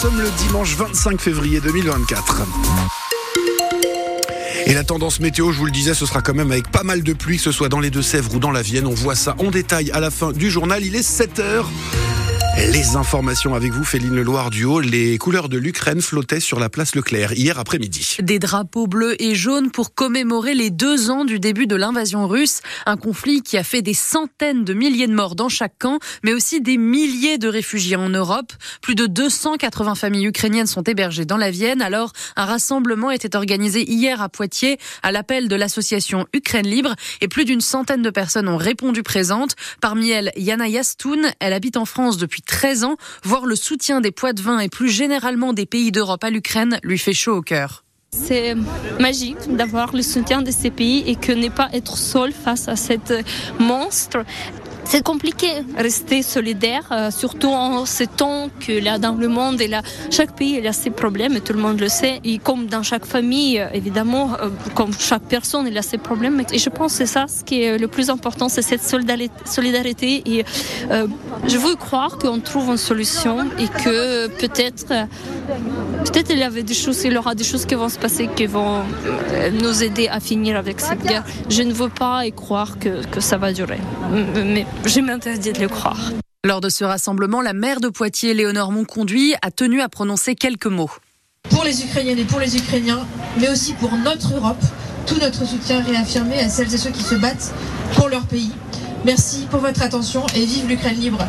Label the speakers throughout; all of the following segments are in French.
Speaker 1: sommes le dimanche 25 février 2024. Et la tendance météo, je vous le disais, ce sera quand même avec pas mal de pluie, que ce soit dans les Deux-Sèvres ou dans la Vienne. On voit ça en détail à la fin du journal. Il est 7 heures. Les informations avec vous, Féline Leloir du Haut. Les couleurs de l'Ukraine flottaient sur la place Leclerc hier après-midi.
Speaker 2: Des drapeaux bleus et jaunes pour commémorer les deux ans du début de l'invasion russe. Un conflit qui a fait des centaines de milliers de morts dans chaque camp, mais aussi des milliers de réfugiés en Europe. Plus de 280 familles ukrainiennes sont hébergées dans la Vienne. Alors, un rassemblement était organisé hier à Poitiers à l'appel de l'association Ukraine Libre et plus d'une centaine de personnes ont répondu présentes. Parmi elles, Yana Yastoun. Elle habite en France depuis 13 ans, voir le soutien des vin et plus généralement des pays d'Europe à l'Ukraine lui fait chaud au cœur.
Speaker 3: C'est magique d'avoir le soutien de ces pays et que ne pas être seul face à cette monstre. C'est compliqué rester solidaire, euh, surtout en ce temps que là dans le monde, et là, chaque pays a ses problèmes, et tout le monde le sait. Et comme dans chaque famille, euh, évidemment, euh, comme chaque personne, il a ses problèmes. Et je pense que c'est ça ce qui est le plus important, c'est cette solidarité. Et je veux croire qu'on trouve une solution et que peut-être, peut-être il y avait des choses, il y aura des choses qui vont se passer qui vont nous aider à finir avec cette guerre. Je ne veux pas y croire que, que ça va durer. Mais je m'interdis de le croire.
Speaker 2: Lors de ce rassemblement, la maire de Poitiers, Léonore Monconduit, a tenu à prononcer quelques mots.
Speaker 4: Pour les Ukrainiennes et pour les Ukrainiens, mais aussi pour notre Europe, tout notre soutien réaffirmé à celles et ceux qui se battent pour leur pays. Merci pour votre attention et vive l'Ukraine libre.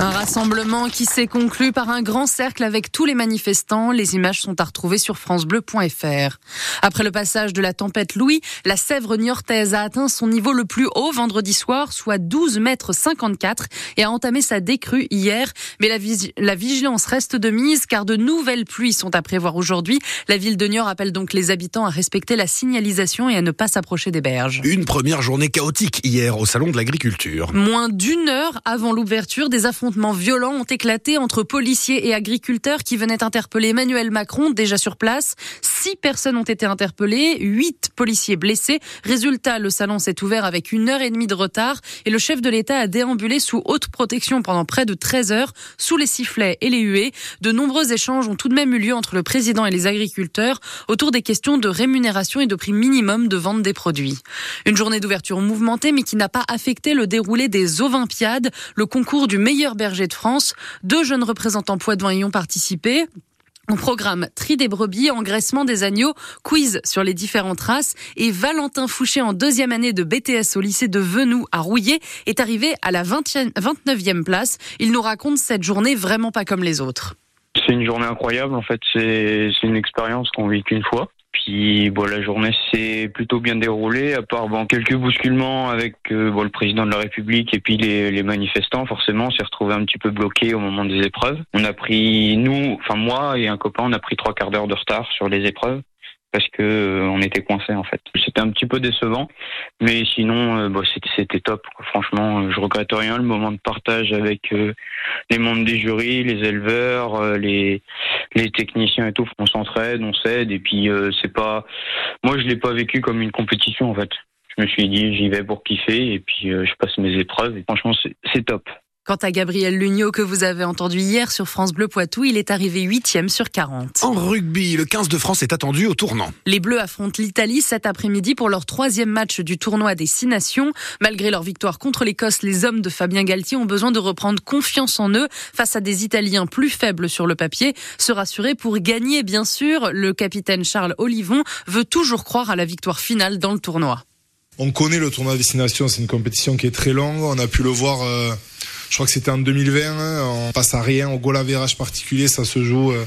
Speaker 2: Un rassemblement qui s'est conclu par un grand cercle avec tous les manifestants. Les images sont à retrouver sur francebleu.fr. Après le passage de la tempête Louis, la Sèvre niortaise a atteint son niveau le plus haut vendredi soir, soit 12 mètres 54 et a entamé sa décrue hier. Mais la, la vigilance reste de mise car de nouvelles pluies sont à prévoir aujourd'hui. La ville de Niort appelle donc les habitants à respecter la signalisation et à ne pas s'approcher des berges.
Speaker 1: Une première journée chaotique hier au salon de l'agriculture.
Speaker 2: Moins d'une heure avant l'ouverture des affrontements violents ont éclaté entre policiers et agriculteurs qui venaient interpeller Emmanuel Macron, déjà sur place. Six personnes ont été interpellées, huit policiers blessés. Résultat, le salon s'est ouvert avec une heure et demie de retard et le chef de l'État a déambulé sous haute protection pendant près de 13 heures, sous les sifflets et les huées. De nombreux échanges ont tout de même eu lieu entre le président et les agriculteurs autour des questions de rémunération et de prix minimum de vente des produits. Une journée d'ouverture mouvementée mais qui n'a pas affecté le déroulé des Olympiades, le concours du meilleur berger de France. Deux jeunes représentants poitevins y ont participé. Au programme Tri des brebis, engraissement des agneaux, quiz sur les différentes races et Valentin Fouché en deuxième année de BTS au lycée de Venoux à Rouillé est arrivé à la 29e place. Il nous raconte cette journée vraiment pas comme les autres.
Speaker 5: C'est une journée incroyable en fait, c'est une expérience qu'on vit qu'une fois. Puis bon, la journée s'est plutôt bien déroulée, à part bon, quelques bousculements avec euh, bon, le président de la République et puis les, manifestants. Forcément, on s'est retrouvé un petit peu bloqué au moment des épreuves. On a pris, nous, enfin moi et un copain, on a pris trois quarts d'heure de retard sur les épreuves parce que euh, on était coincé en fait. C'était un petit peu décevant, mais sinon euh, bah, c'était top. Franchement, je regrette rien. Le moment de partage avec euh, les membres des jurys, les éleveurs, les les techniciens et tout, on s'entraide, on s'aide et puis c'est pas. Moi, je l'ai pas vécu comme une compétition en fait. Je me suis dit j'y vais pour kiffer et puis je passe mes épreuves et franchement c'est top.
Speaker 2: Quant à Gabriel Lugnot que vous avez entendu hier sur France Bleu Poitou, il est arrivé huitième sur 40.
Speaker 1: En rugby, le 15 de France est attendu au tournant.
Speaker 2: Les Bleus affrontent l'Italie cet après-midi pour leur troisième match du tournoi des Six Nations. Malgré leur victoire contre l'Écosse, les hommes de Fabien Galtier ont besoin de reprendre confiance en eux face à des Italiens plus faibles sur le papier. Se rassurer pour gagner, bien sûr. Le capitaine Charles Olivon veut toujours croire à la victoire finale dans le tournoi.
Speaker 6: On connaît le tournoi des Six Nations, c'est une compétition qui est très longue. On a pu le voir. Euh je crois que c'était en 2020. Hein, on passe à rien au goal average particulier, ça se joue. Euh,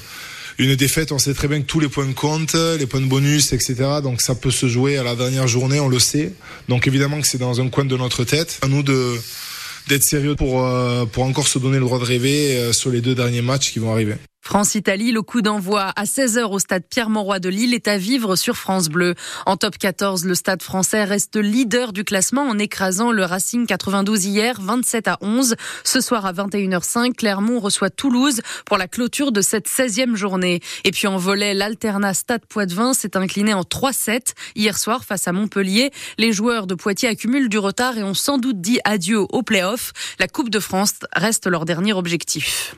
Speaker 6: une défaite, on sait très bien que tous les points comptent, les points de bonus, etc. Donc ça peut se jouer à la dernière journée, on le sait. Donc évidemment que c'est dans un coin de notre tête. À nous de d'être sérieux pour euh, pour encore se donner le droit de rêver euh, sur les deux derniers matchs qui vont arriver.
Speaker 2: France-Italie, le coup d'envoi à 16h au stade Pierre-Mauroy de Lille est à vivre sur France Bleu. En top 14, le stade français reste leader du classement en écrasant le Racing 92 hier 27 à 11. Ce soir à 21h05, Clermont reçoit Toulouse pour la clôture de cette 16e journée. Et puis en volet, l'Alternat Stade Poitvin s'est incliné en 3-7 hier soir face à Montpellier. Les joueurs de Poitiers accumulent du retard et ont sans doute dit adieu au play-off. La Coupe de France reste leur dernier objectif.